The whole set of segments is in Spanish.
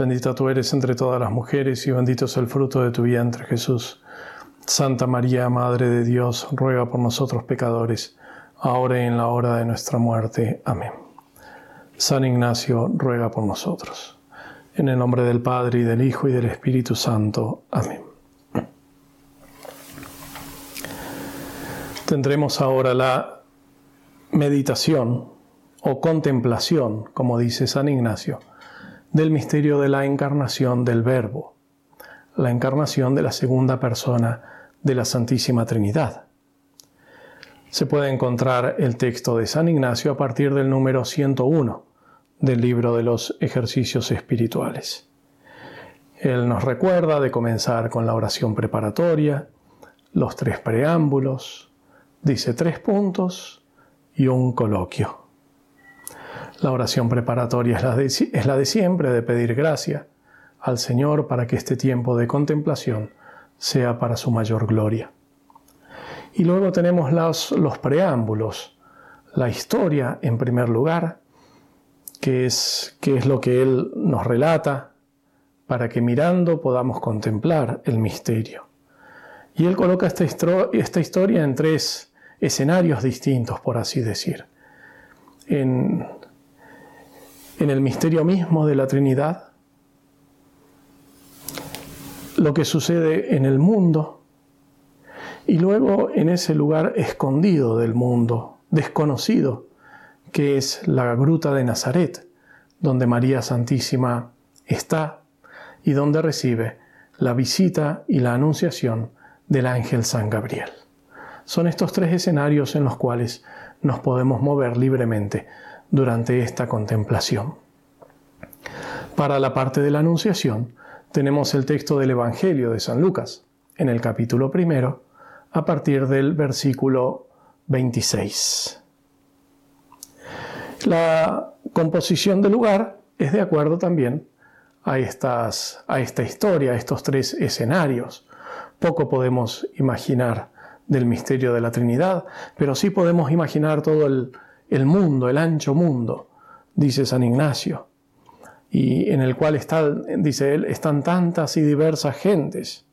Bendita tú eres entre todas las mujeres y bendito es el fruto de tu vientre Jesús. Santa María, Madre de Dios, ruega por nosotros pecadores, ahora y en la hora de nuestra muerte. Amén. San Ignacio, ruega por nosotros. En el nombre del Padre y del Hijo y del Espíritu Santo. Amén. Tendremos ahora la meditación o contemplación, como dice San Ignacio del misterio de la encarnación del Verbo, la encarnación de la segunda persona de la Santísima Trinidad. Se puede encontrar el texto de San Ignacio a partir del número 101 del libro de los ejercicios espirituales. Él nos recuerda de comenzar con la oración preparatoria, los tres preámbulos, dice tres puntos y un coloquio. La oración preparatoria es la, de, es la de siempre, de pedir gracia al Señor para que este tiempo de contemplación sea para su mayor gloria. Y luego tenemos los, los preámbulos, la historia en primer lugar, que es, que es lo que Él nos relata, para que mirando podamos contemplar el misterio. Y Él coloca esta, esta historia en tres escenarios distintos, por así decir. En, en el misterio mismo de la Trinidad, lo que sucede en el mundo y luego en ese lugar escondido del mundo, desconocido, que es la gruta de Nazaret, donde María Santísima está y donde recibe la visita y la anunciación del ángel San Gabriel. Son estos tres escenarios en los cuales nos podemos mover libremente durante esta contemplación. Para la parte de la Anunciación tenemos el texto del Evangelio de San Lucas, en el capítulo primero, a partir del versículo 26. La composición del lugar es de acuerdo también a, a esta historia, a estos tres escenarios. Poco podemos imaginar del misterio de la Trinidad, pero sí podemos imaginar todo el, el mundo, el ancho mundo, dice San Ignacio, y en el cual está, dice él, están tantas y diversas gentes.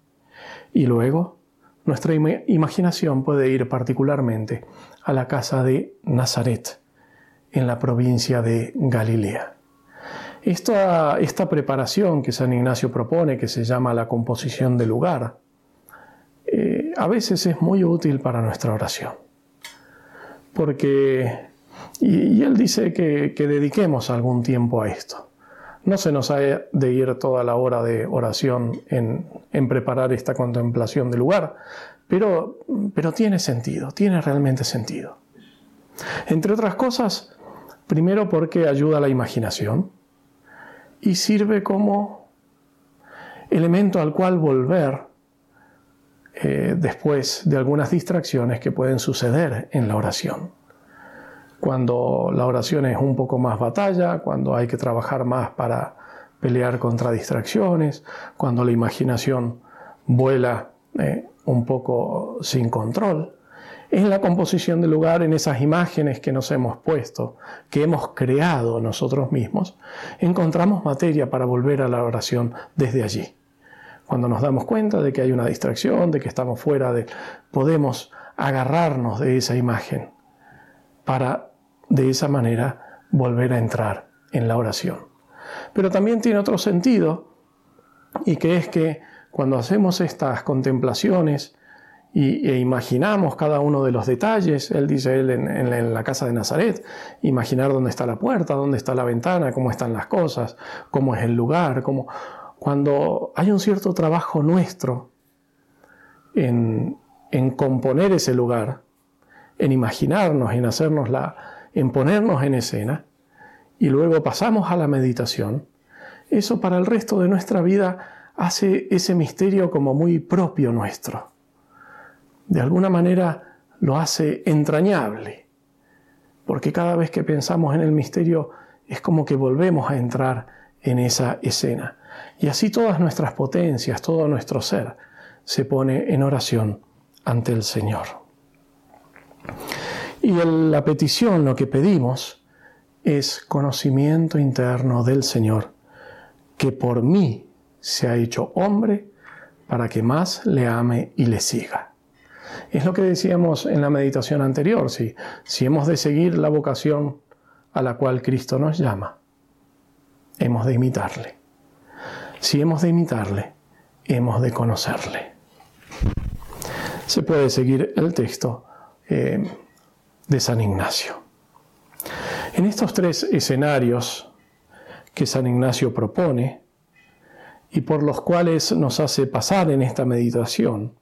Y luego nuestra imaginación puede ir particularmente a la casa de Nazaret, en la provincia de Galilea. Esta, esta preparación que San Ignacio propone, que se llama la composición del lugar, eh, a veces es muy útil para nuestra oración, porque y, él dice que, dediquemos algún tiempo a esto. No se nos ha de ir toda la hora de oración en, preparar esta contemplación del lugar, pero, tiene sentido, tiene realmente sentido. Entre otras cosas, primero porque ayuda a la imaginación y sirve como elemento al cual volver eh, después de algunas distracciones que pueden suceder en la oración cuando la oración es un poco más batalla, cuando hay que trabajar más para pelear contra distracciones, cuando la imaginación vuela eh, un poco sin control. En la composición del lugar, en esas imágenes que nos hemos puesto, que hemos creado nosotros mismos, encontramos materia para volver a la oración desde allí. Cuando nos damos cuenta de que hay una distracción, de que estamos fuera de... podemos agarrarnos de esa imagen para de esa manera volver a entrar en la oración. Pero también tiene otro sentido, y que es que cuando hacemos estas contemplaciones e imaginamos cada uno de los detalles, él dice él en, la casa de Nazaret, imaginar dónde está la puerta, dónde está la ventana, cómo están las cosas, cómo es el lugar, cómo, cuando hay un cierto trabajo nuestro en, en componer ese lugar, en imaginarnos, en hacernos la, en ponernos en escena y luego pasamos a la meditación, eso para el resto de nuestra vida hace ese misterio como muy propio nuestro. De alguna manera lo hace entrañable, porque cada vez que pensamos en el misterio es como que volvemos a entrar en esa escena. Y así todas nuestras potencias, todo nuestro ser se pone en oración ante el Señor. Y la petición, lo que pedimos, es conocimiento interno del Señor, que por mí se ha hecho hombre para que más le ame y le siga. Es lo que decíamos en la meditación anterior, si, si hemos de seguir la vocación a la cual Cristo nos llama, hemos de imitarle. Si hemos de imitarle, hemos de conocerle. Se puede seguir el texto eh, de San Ignacio. En estos tres escenarios que San Ignacio propone y por los cuales nos hace pasar en esta meditación,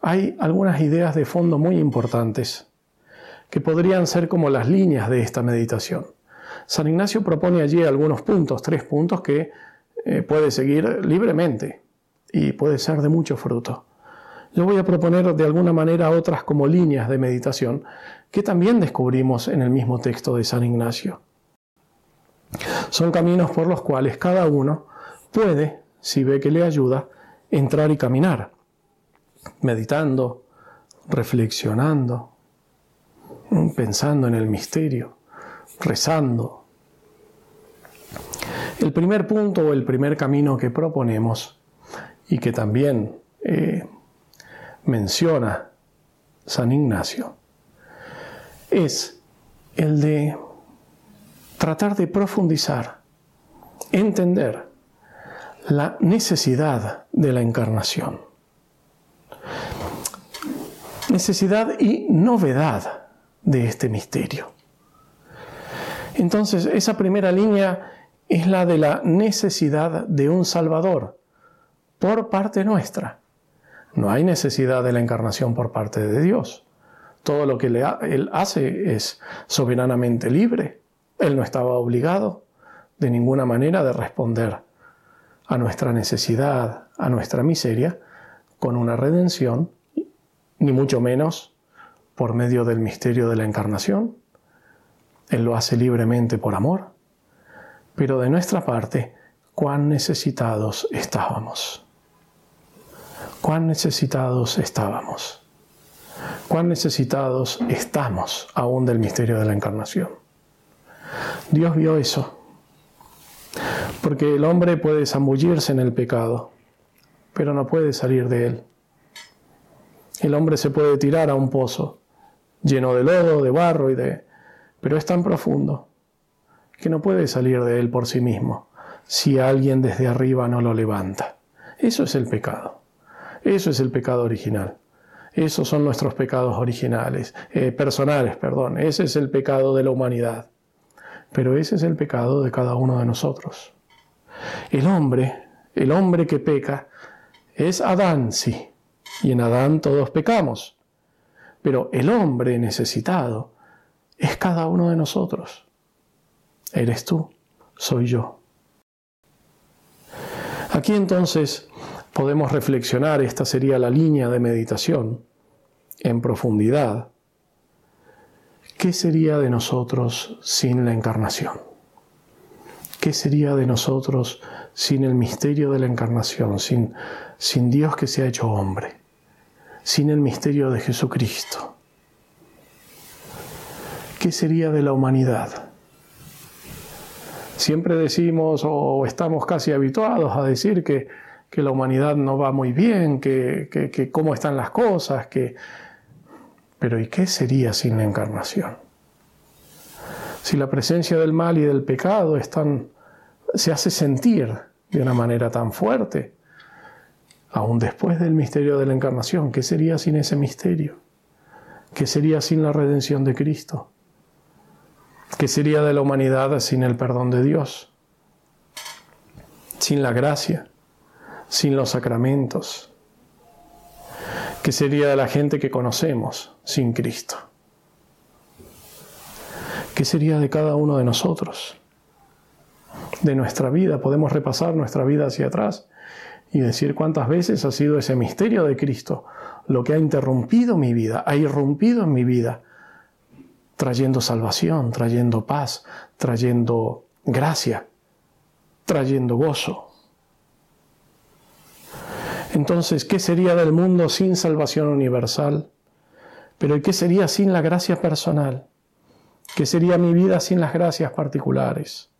hay algunas ideas de fondo muy importantes que podrían ser como las líneas de esta meditación. San Ignacio propone allí algunos puntos, tres puntos que eh, puede seguir libremente y puede ser de mucho fruto. Yo voy a proponer de alguna manera otras como líneas de meditación que también descubrimos en el mismo texto de San Ignacio. Son caminos por los cuales cada uno puede, si ve que le ayuda, entrar y caminar, meditando, reflexionando, pensando en el misterio, rezando. El primer punto o el primer camino que proponemos y que también eh, menciona San Ignacio es el de tratar de profundizar, entender la necesidad de la encarnación. Necesidad y novedad de este misterio. Entonces, esa primera línea es la de la necesidad de un Salvador por parte nuestra. No hay necesidad de la encarnación por parte de Dios. Todo lo que Él hace es soberanamente libre. Él no estaba obligado de ninguna manera de responder a nuestra necesidad, a nuestra miseria, con una redención, ni mucho menos por medio del misterio de la encarnación. Él lo hace libremente por amor. Pero de nuestra parte, cuán necesitados estábamos. Cuán necesitados estábamos cuán necesitados estamos aún del misterio de la encarnación. Dios vio eso, porque el hombre puede zambullirse en el pecado, pero no puede salir de él. El hombre se puede tirar a un pozo lleno de lodo, de barro y de... pero es tan profundo que no puede salir de él por sí mismo si alguien desde arriba no lo levanta. Eso es el pecado. Eso es el pecado original. Esos son nuestros pecados originales, eh, personales, perdón. Ese es el pecado de la humanidad. Pero ese es el pecado de cada uno de nosotros. El hombre, el hombre que peca, es Adán, sí. Y en Adán todos pecamos. Pero el hombre necesitado es cada uno de nosotros. Eres tú, soy yo. Aquí entonces podemos reflexionar, esta sería la línea de meditación en profundidad, ¿qué sería de nosotros sin la encarnación? ¿Qué sería de nosotros sin el misterio de la encarnación, sin, sin Dios que se ha hecho hombre, sin el misterio de Jesucristo? ¿Qué sería de la humanidad? Siempre decimos o estamos casi habituados a decir que, que la humanidad no va muy bien, que, cómo están las cosas, que, pero ¿y qué sería sin la encarnación? Si la presencia del mal y del pecado se hace sentir de una manera tan fuerte, aún después del misterio de la encarnación, ¿qué sería sin ese misterio? ¿Qué sería sin la redención de Cristo? ¿Qué sería de la humanidad sin el perdón de Dios? Sin la gracia, sin los sacramentos, ¿Qué sería de la gente que conocemos sin Cristo? ¿Qué sería de cada uno de nosotros? de nuestra vida. Podemos repasar nuestra vida hacia atrás y decir cuántas veces ha sido ese misterio de Cristo lo que ha interrumpido mi vida, ha irrumpido en mi vida, trayendo salvación, trayendo paz, trayendo gracia, trayendo gozo. Entonces, ¿qué sería del mundo sin salvación universal? Pero ¿qué sería sin la gracia personal? ¿Qué sería mi vida sin las gracias particulares?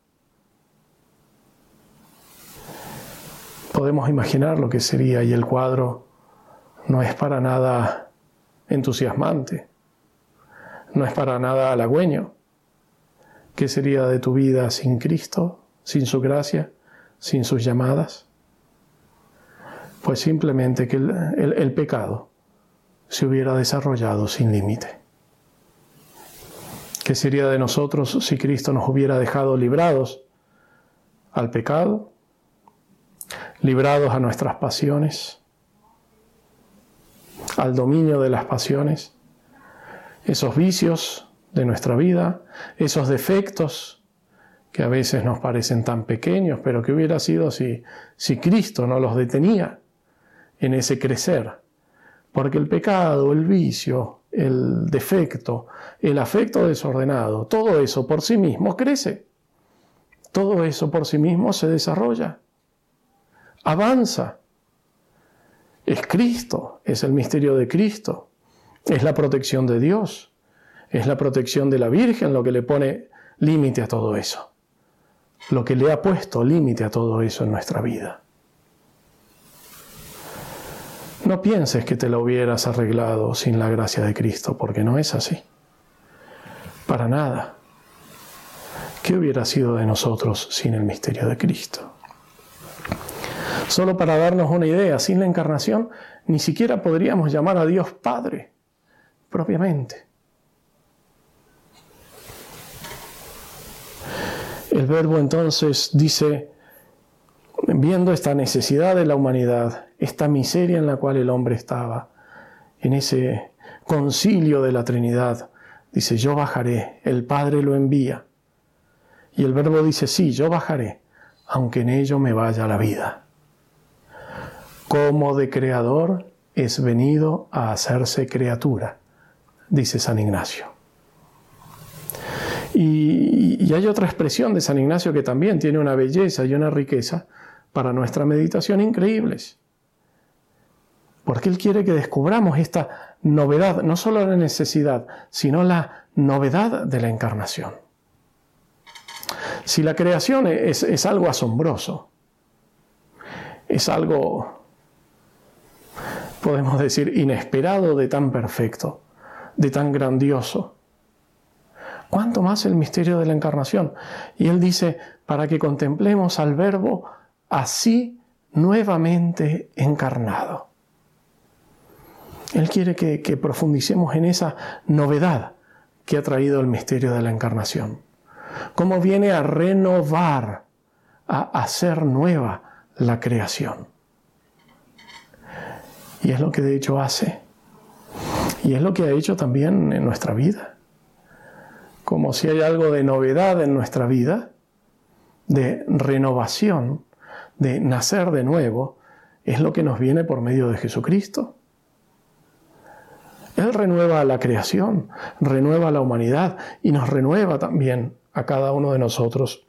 Podemos imaginar lo que sería y el cuadro no es para nada entusiasmante, no es para nada halagüeño. ¿Qué sería de tu vida sin Cristo, sin su gracia, sin sus llamadas? Pues simplemente que el, pecado se hubiera desarrollado sin límite. ¿Qué sería de nosotros si Cristo nos hubiera dejado librados al pecado, librados a nuestras pasiones, al dominio de las pasiones, esos vicios de nuestra vida, esos defectos que a veces nos parecen tan pequeños, pero que hubiera sido si, si Cristo no los detenía en ese crecer. Porque el pecado, el vicio, el defecto, el afecto desordenado, todo eso por sí mismo crece. Todo eso por sí mismo se desarrolla, avanza. Es Cristo, es el misterio de Cristo, es la protección de Dios, es la protección de la Virgen lo que le pone límite a todo eso, lo que le ha puesto límite a todo eso en nuestra vida. No pienses que te lo hubieras arreglado sin la gracia de Cristo, porque no es así. Para nada. ¿Qué hubiera sido de nosotros sin el misterio de Cristo? Solo para darnos una idea, sin la encarnación ni siquiera podríamos llamar a Dios Padre propiamente. El verbo entonces dice, viendo esta necesidad de la humanidad, esta miseria en la cual el hombre estaba, en ese concilio de la Trinidad, dice, yo bajaré, el Padre lo envía. Y el verbo dice, sí, yo bajaré, aunque en ello me vaya la vida como de creador es venido a hacerse criatura, dice San Ignacio. Y, hay otra expresión de San Ignacio que también tiene una belleza y una riqueza para nuestra meditación increíbles. Porque Él quiere que descubramos esta novedad, no solo la necesidad, sino la novedad de la encarnación. Si la creación es, es algo asombroso, es algo podemos decir, inesperado de tan perfecto, de tan grandioso. ¿Cuánto más el misterio de la encarnación? Y él dice, para que contemplemos al Verbo así nuevamente encarnado. Él quiere que, profundicemos en esa novedad que ha traído el misterio de la encarnación. Cómo viene a renovar, a hacer nueva la creación. Y es lo que de hecho hace. Y es lo que ha hecho también en nuestra vida. Como si hay algo de novedad en nuestra vida, de renovación, de nacer de nuevo, es lo que nos viene por medio de Jesucristo. Él renueva la creación, renueva la humanidad y nos renueva también a cada uno de nosotros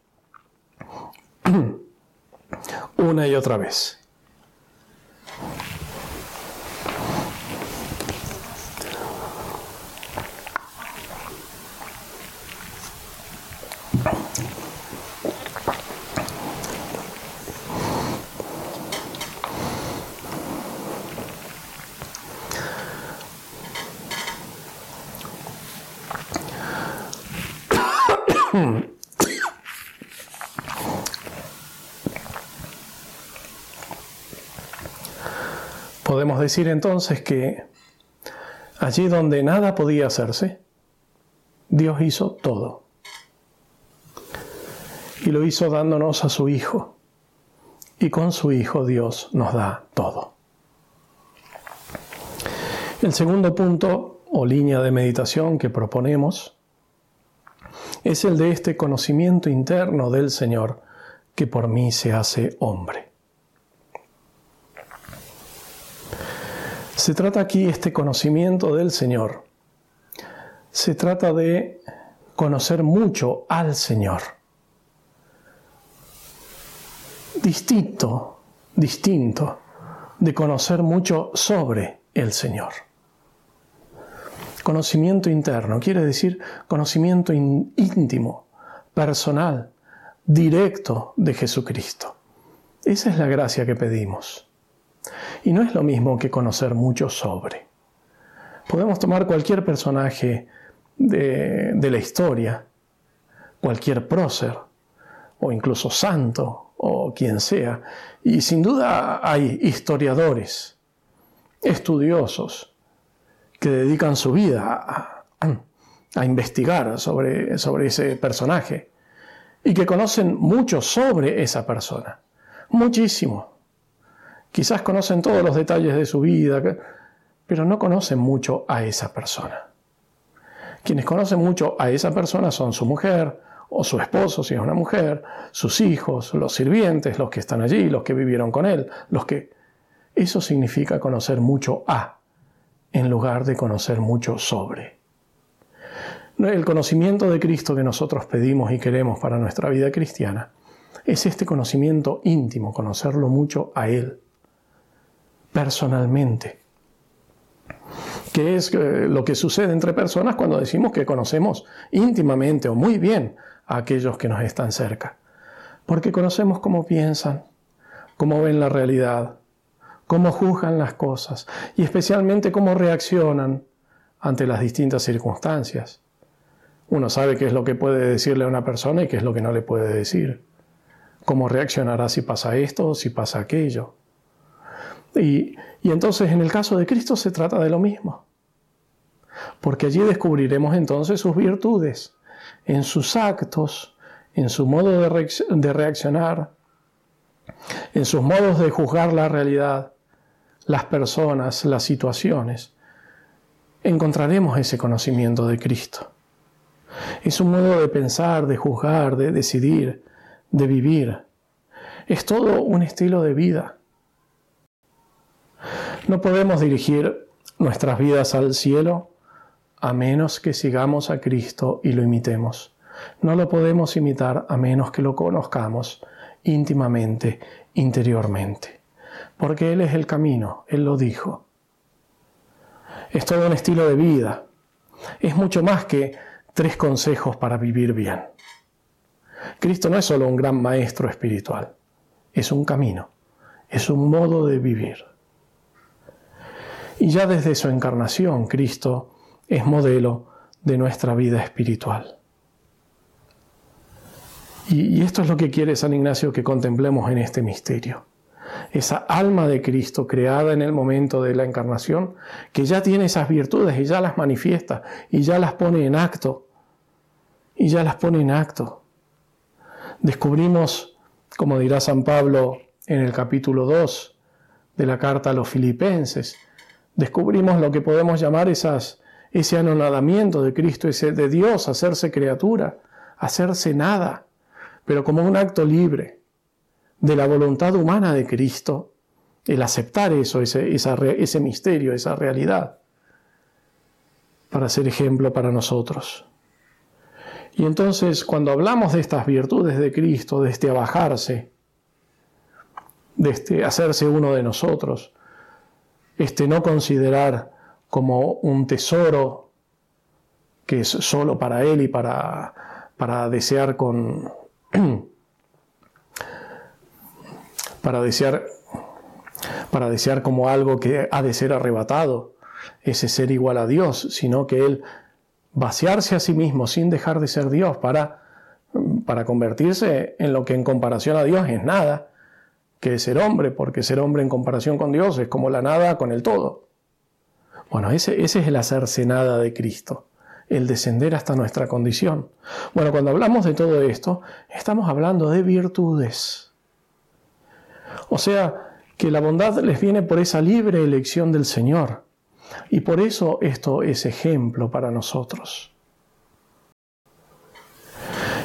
una y otra vez. Podemos decir entonces que allí donde nada podía hacerse, Dios hizo todo. Y lo hizo dándonos a su Hijo. Y con su Hijo Dios nos da todo. El segundo punto o línea de meditación que proponemos es el de este conocimiento interno del Señor que por mí se hace hombre. Se trata aquí este conocimiento del Señor. Se trata de conocer mucho al Señor. Distinto, distinto de conocer mucho sobre el Señor. Conocimiento interno quiere decir conocimiento íntimo, personal, directo de Jesucristo. Esa es la gracia que pedimos. Y no es lo mismo que conocer mucho sobre. Podemos tomar cualquier personaje de, de la historia, cualquier prócer, o incluso santo, o quien sea, y sin duda hay historiadores, estudiosos, que dedican su vida a, investigar sobre, sobre ese personaje y que conocen mucho sobre esa persona. Muchísimo. Quizás conocen todos los detalles de su vida, pero no conocen mucho a esa persona. Quienes conocen mucho a esa persona son su mujer o su esposo, si es una mujer, sus hijos, los sirvientes, los que están allí, los que vivieron con él, los que... Eso significa conocer mucho a en lugar de conocer mucho sobre. El conocimiento de Cristo que nosotros pedimos y queremos para nuestra vida cristiana es este conocimiento íntimo, conocerlo mucho a Él, personalmente. Que es eh, lo que sucede entre personas cuando decimos que conocemos íntimamente o muy bien a aquellos que nos están cerca. Porque conocemos cómo piensan, cómo ven la realidad, cómo juzgan las cosas y especialmente cómo reaccionan ante las distintas circunstancias. Uno sabe qué es lo que puede decirle a una persona y qué es lo que no le puede decir. Cómo reaccionará si pasa esto o si pasa aquello. Y, entonces en el caso de Cristo se trata de lo mismo. Porque allí descubriremos entonces sus virtudes, en sus actos, en su modo de reaccionar, en sus modos de juzgar la realidad, las personas, las situaciones, encontraremos ese conocimiento de Cristo. Es un modo de pensar, de juzgar, de decidir, de vivir. Es todo un estilo de vida. No podemos dirigir nuestras vidas al cielo a menos que sigamos a Cristo y lo imitemos. No lo podemos imitar a menos que lo conozcamos íntimamente, interiormente porque Él es el camino, Él lo dijo. Es todo un estilo de vida. Es mucho más que tres consejos para vivir bien. Cristo no es solo un gran maestro espiritual, es un camino, es un modo de vivir. Y ya desde su encarnación, Cristo es modelo de nuestra vida espiritual. Y, esto es lo que quiere San Ignacio que contemplemos en este misterio esa alma de Cristo creada en el momento de la encarnación, que ya tiene esas virtudes y ya las manifiesta y ya las pone en acto. Y ya las pone en acto. Descubrimos, como dirá San Pablo en el capítulo 2 de la carta a los filipenses, descubrimos lo que podemos llamar esas, ese anonadamiento de Cristo, ese de Dios, hacerse criatura, hacerse nada, pero como un acto libre de la voluntad humana de Cristo, el aceptar eso, ese, ese misterio, esa realidad, para ser ejemplo para nosotros. Y entonces cuando hablamos de estas virtudes de Cristo, de este abajarse, de este hacerse uno de nosotros, este no considerar como un tesoro que es solo para Él y para, para desear con, para desear, para desear como algo que ha de ser arrebatado, ese ser igual a Dios, sino que Él vaciarse a sí mismo sin dejar de ser Dios para, para convertirse en lo que en comparación a Dios es nada, que ser hombre, porque ser hombre en comparación con Dios es como la nada con el todo. Bueno, ese, ese es el hacerse nada de Cristo, el descender hasta nuestra condición. Bueno, cuando hablamos de todo esto, estamos hablando de virtudes o sea, que la bondad les viene por esa libre elección del Señor. Y por eso esto es ejemplo para nosotros.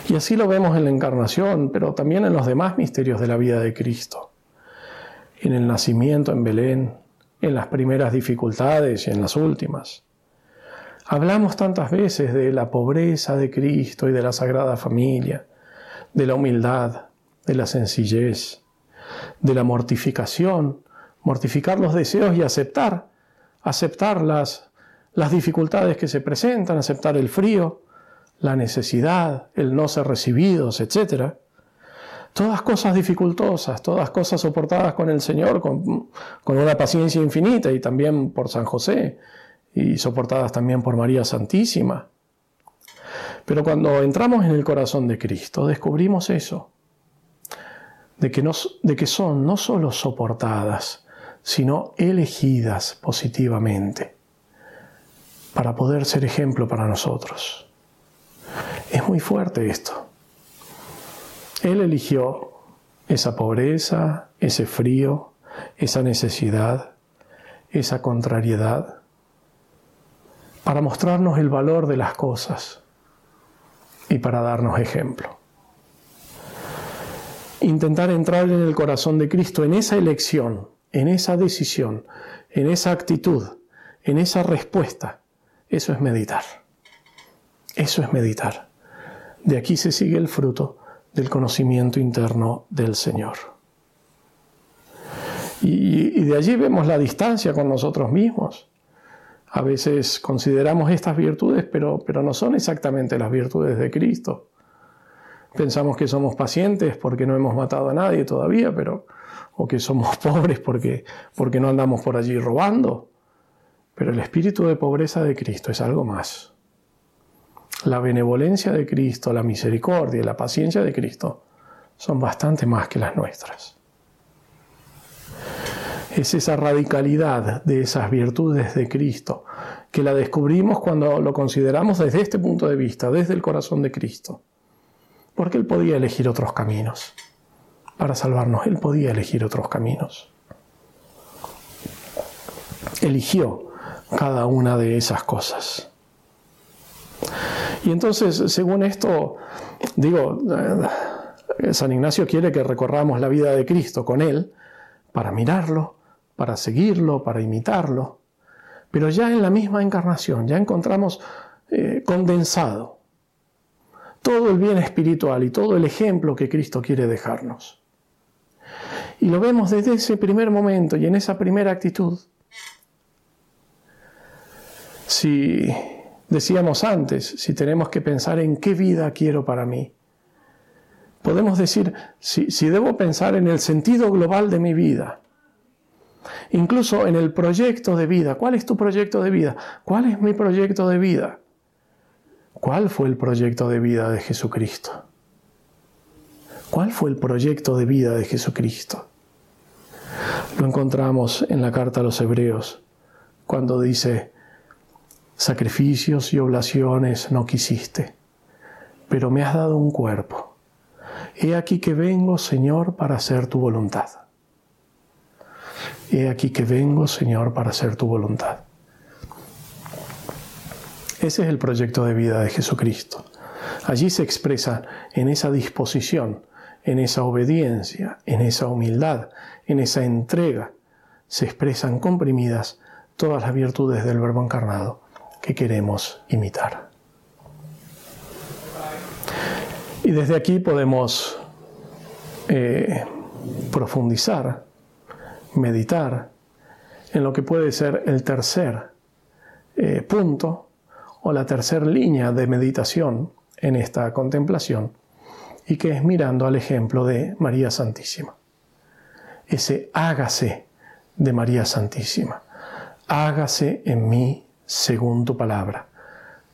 Y así lo vemos en la encarnación, pero también en los demás misterios de la vida de Cristo. En el nacimiento en Belén, en las primeras dificultades y en las últimas. Hablamos tantas veces de la pobreza de Cristo y de la Sagrada Familia, de la humildad, de la sencillez, de la mortificación, mortificar los deseos y aceptar, aceptar las, las dificultades que se presentan, aceptar el frío, la necesidad, el no ser recibidos, etc. Todas cosas dificultosas, todas cosas soportadas con el Señor, con, con una paciencia infinita y también por San José y soportadas también por María Santísima. Pero cuando entramos en el corazón de Cristo, descubrimos eso, de que, de que son no solo soportadas, sino elegidas positivamente para poder ser ejemplo para nosotros. Es muy fuerte esto. Él eligió esa pobreza, ese frío, esa necesidad, esa contrariedad, para mostrarnos el valor de las cosas y para darnos ejemplo. Intentar entrar en el corazón de Cristo en esa elección, en esa decisión, en esa actitud, en esa respuesta, eso es meditar. Eso es meditar. De aquí se sigue el fruto del conocimiento interno del Señor. Y, de allí vemos la distancia con nosotros mismos. A veces consideramos estas virtudes, pero, pero no son exactamente las virtudes de Cristo. Pensamos que somos pacientes porque no hemos matado a nadie todavía, pero, o que somos pobres porque, porque no andamos por allí robando. Pero el espíritu de pobreza de Cristo es algo más. La benevolencia de Cristo, la misericordia y la paciencia de Cristo son bastante más que las nuestras. Es esa radicalidad de esas virtudes de Cristo que la descubrimos cuando lo consideramos desde este punto de vista, desde el corazón de Cristo. Porque Él podía elegir otros caminos. Para salvarnos, Él podía elegir otros caminos. Eligió cada una de esas cosas. Y entonces, según esto, digo, eh, San Ignacio quiere que recorramos la vida de Cristo con Él para mirarlo, para seguirlo, para imitarlo. Pero ya en la misma encarnación, ya encontramos eh, condensado todo el bien espiritual y todo el ejemplo que Cristo quiere dejarnos. Y lo vemos desde ese primer momento y en esa primera actitud. Si decíamos antes, si tenemos que pensar en qué vida quiero para mí, podemos decir, si, si debo pensar en el sentido global de mi vida, incluso en el proyecto de vida, ¿cuál es tu proyecto de vida? ¿Cuál es mi proyecto de vida? ¿Cuál fue el proyecto de vida de Jesucristo? ¿Cuál fue el proyecto de vida de Jesucristo? Lo encontramos en la carta a los Hebreos, cuando dice, sacrificios y oblaciones no quisiste, pero me has dado un cuerpo. He aquí que vengo, Señor, para hacer tu voluntad. He aquí que vengo, Señor, para hacer tu voluntad. Ese es el proyecto de vida de Jesucristo. Allí se expresa en esa disposición, en esa obediencia, en esa humildad, en esa entrega. Se expresan comprimidas todas las virtudes del Verbo encarnado que queremos imitar. Y desde aquí podemos eh, profundizar, meditar en lo que puede ser el tercer eh, punto o la tercera línea de meditación en esta contemplación y que es mirando al ejemplo de María Santísima. Ese hágase de María Santísima. Hágase en mí según tu palabra,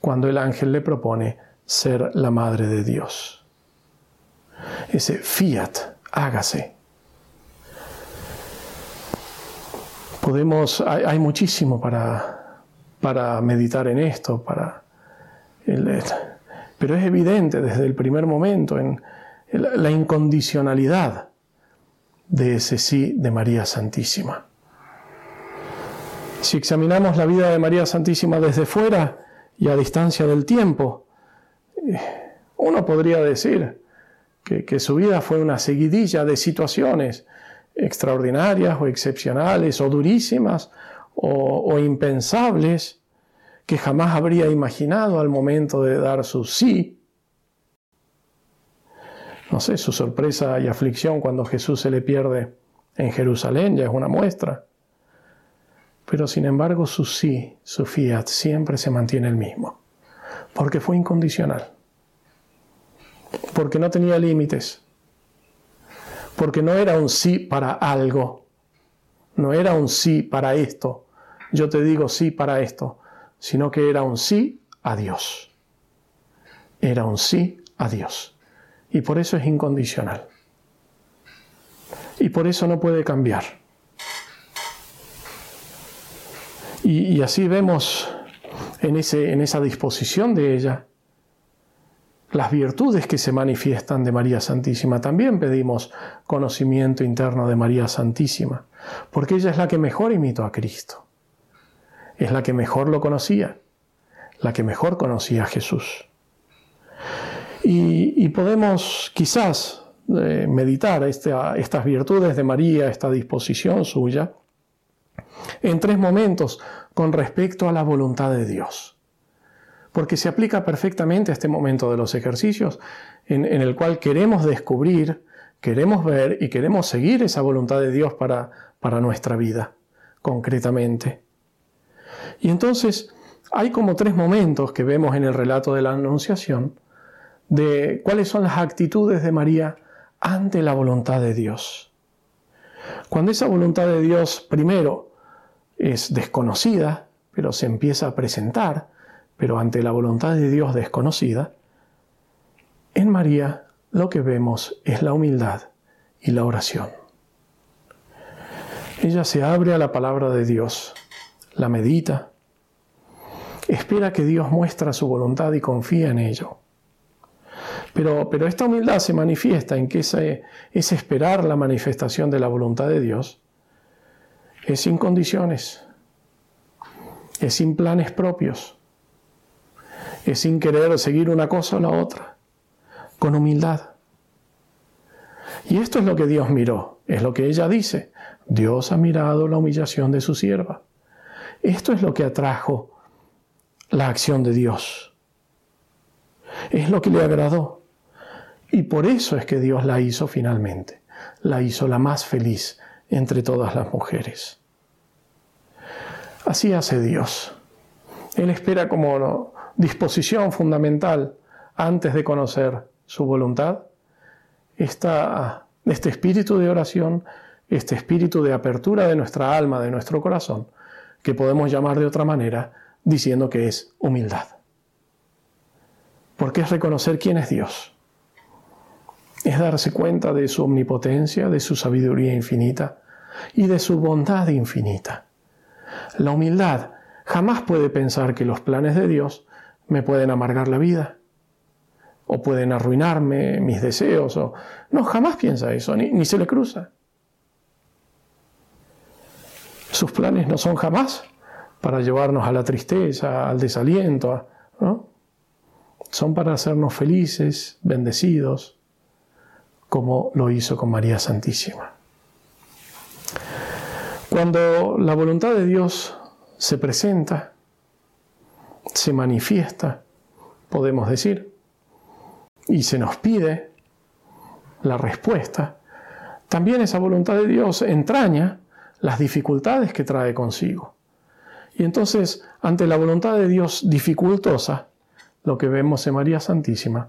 cuando el ángel le propone ser la madre de Dios. Ese fiat, hágase. Podemos, hay muchísimo para, para meditar en esto, para pero es evidente desde el primer momento en la incondicionalidad de ese sí de María Santísima. Si examinamos la vida de María Santísima desde fuera y a distancia del tiempo, eh, Uno podría decir que, su vida fue una seguidilla de situaciones extraordinarias o excepcionales o durísimas o, o impensables que jamás habría imaginado al momento de dar su sí no sé, su sorpresa y aflicción cuando Jesús se le pierde en Jerusalén ya es una muestra. Pero sin embargo su sí, su fiat, siempre se mantiene el mismo, porque fue incondicional, porque no tenía límites, porque no era un sí para algo, no era un sí para esto, yo te digo sí para esto, sino que era un sí a Dios. Era un sí a Dios. Y por eso es incondicional. Y por eso no puede cambiar. Y, así vemos en, ese, en esa disposición de ella las virtudes que se manifiestan de María Santísima. También pedimos conocimiento interno de María Santísima, porque ella es la que mejor imitó a Cristo. Es la que mejor lo conocía, la que mejor conocía a Jesús. Y, podemos quizás eh, meditar estas virtudes de María, esta disposición suya, en tres momentos con respecto a la voluntad de Dios. Porque se aplica perfectamente a este momento de los ejercicios en, el cual queremos descubrir, queremos ver y queremos seguir esa voluntad de Dios para, para nuestra vida, concretamente. Y entonces hay como tres momentos que vemos en el relato de la Anunciación de cuáles son las actitudes de María ante la voluntad de Dios. Cuando esa voluntad de Dios primero es desconocida, pero se empieza a presentar, pero ante la voluntad de Dios desconocida, en María lo que vemos es la humildad y la oración. Ella se abre a la palabra de Dios, la medita, espera que Dios muestre su voluntad y confía en ello. Pero, esta humildad se manifiesta en que ese, es esperar la manifestación de la voluntad de Dios es sin condiciones, es sin planes propios, es sin querer seguir una cosa o la otra, con humildad. Y esto es lo que Dios miró, es lo que ella dice. Dios ha mirado la humillación de su sierva. Esto es lo que atrajo la acción de Dios. Es lo que le agradó. Y por eso es que Dios la hizo finalmente. La hizo la más feliz entre todas las mujeres. Así hace Dios. Él espera como disposición fundamental antes de conocer su voluntad este espíritu de oración, este espíritu de apertura de nuestra alma, de nuestro corazón, que podemos llamar de otra manera diciendo que es humildad. Porque es reconocer quién es Dios es darse cuenta de su omnipotencia, de su sabiduría infinita y de su bondad infinita. La humildad jamás puede pensar que los planes de Dios me pueden amargar la vida o pueden arruinarme mis deseos o no jamás piensa eso ni, ni se le cruza. Sus planes no son jamás para llevarnos a la tristeza, al desaliento, ¿no? Son para hacernos felices, bendecidos, como lo hizo con María Santísima. Cuando la voluntad de Dios se presenta, se manifiesta, podemos decir, y se nos pide la respuesta, también esa voluntad de Dios entraña las dificultades que trae consigo. Y entonces, ante la voluntad de Dios dificultosa, lo que vemos en María Santísima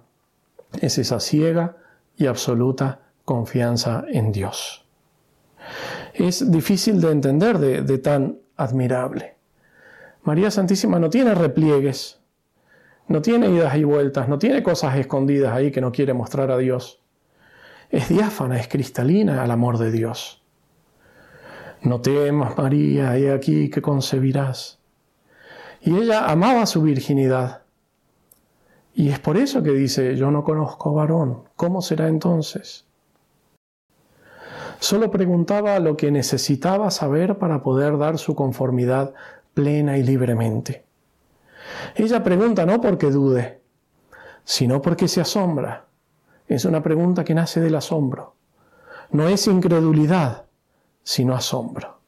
es esa ciega y absoluta confianza en Dios. Es difícil de entender de, tan admirable. María Santísima no tiene repliegues, no tiene idas y vueltas, no tiene cosas escondidas ahí que no quiere mostrar a Dios. Es diáfana, es cristalina al amor de Dios. No temas, María, he aquí que concebirás. Y ella amaba su virginidad. Y es por eso que dice, yo no conozco varón, ¿cómo será entonces? Solo preguntaba lo que necesitaba saber para poder dar su conformidad plena y libremente. Ella pregunta no porque dude, sino porque se asombra. Es una pregunta que nace del asombro. No es incredulidad, sino asombro.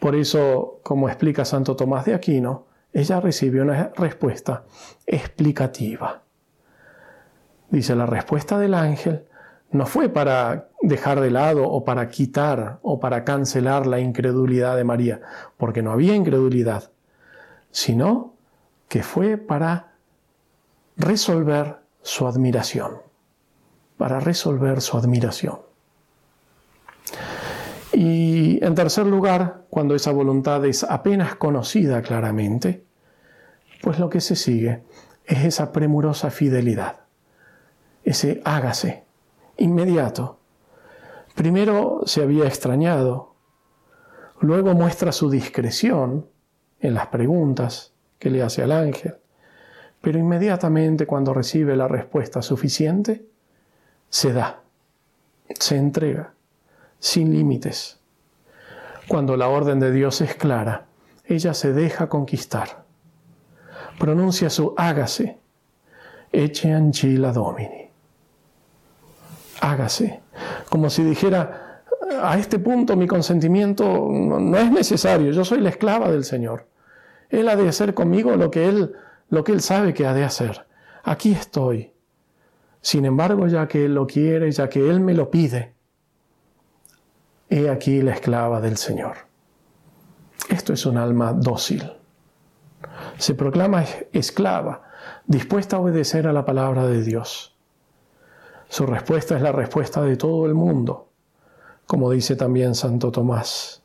Por eso, como explica Santo Tomás de Aquino, ella recibe una respuesta explicativa. Dice, la respuesta del ángel no fue para dejar de lado o para quitar o para cancelar la incredulidad de María, porque no había incredulidad, sino que fue para resolver su admiración, para resolver su admiración. Y en tercer lugar, cuando esa voluntad es apenas conocida claramente, pues lo que se sigue es esa premurosa fidelidad, ese hágase inmediato. Primero se había extrañado, luego muestra su discreción en las preguntas que le hace al ángel, pero inmediatamente cuando recibe la respuesta suficiente, se da, se entrega, sin límites. Cuando la orden de Dios es clara, ella se deja conquistar. Pronuncia su hágase, eche ancilla domini. Hágase, como si dijera, a este punto mi consentimiento no es necesario, yo soy la esclava del Señor. Él ha de hacer conmigo lo que Él, lo que él sabe que ha de hacer. Aquí estoy. Sin embargo, ya que Él lo quiere, ya que Él me lo pide, he aquí la esclava del Señor. Esto es un alma dócil. Se proclama esclava, dispuesta a obedecer a la palabra de Dios. Su respuesta es la respuesta de todo el mundo, como dice también Santo Tomás.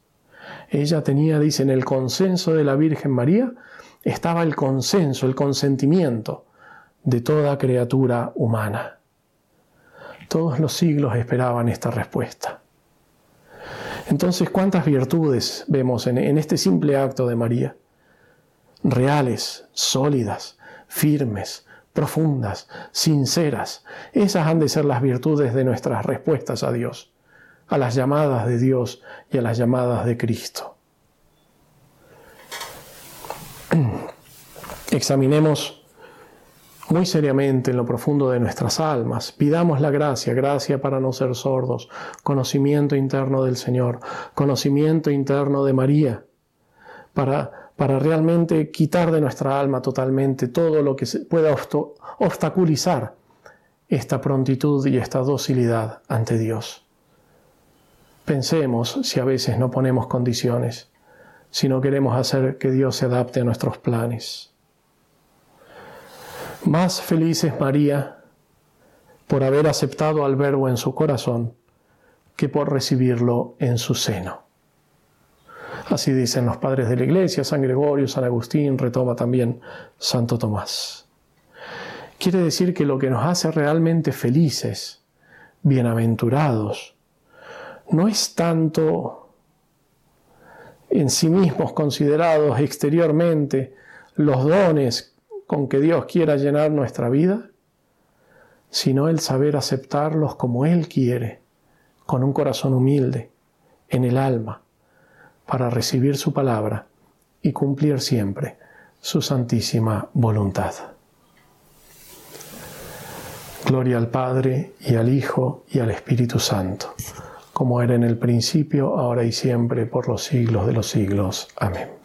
Ella tenía, dice, en el consenso de la Virgen María, estaba el consenso, el consentimiento de toda criatura humana. Todos los siglos esperaban esta respuesta. Entonces, ¿cuántas virtudes vemos en, en este simple acto de María? Reales, sólidas, firmes, profundas, sinceras. Esas han de ser las virtudes de nuestras respuestas a Dios a las llamadas de Dios y a las llamadas de Cristo. Examinemos muy seriamente en lo profundo de nuestras almas. Pidamos la gracia, gracia para no ser sordos, conocimiento interno del Señor, conocimiento interno de María, para, para realmente quitar de nuestra alma totalmente todo lo que pueda obstaculizar esta prontitud y esta docilidad ante Dios. Pensemos si a veces no ponemos condiciones, si no queremos hacer que Dios se adapte a nuestros planes. Más feliz es María por haber aceptado al Verbo en su corazón que por recibirlo en su seno. Así dicen los padres de la Iglesia, San Gregorio, San Agustín, retoma también Santo Tomás. Quiere decir que lo que nos hace realmente felices, bienaventurados, no es tanto en sí mismos considerados exteriormente los dones con que Dios quiera llenar nuestra vida, sino el saber aceptarlos como Él quiere, con un corazón humilde, en el alma, para recibir su palabra y cumplir siempre su santísima voluntad. Gloria al Padre y al Hijo y al Espíritu Santo como era en el principio, ahora y siempre, por los siglos de los siglos. Amén.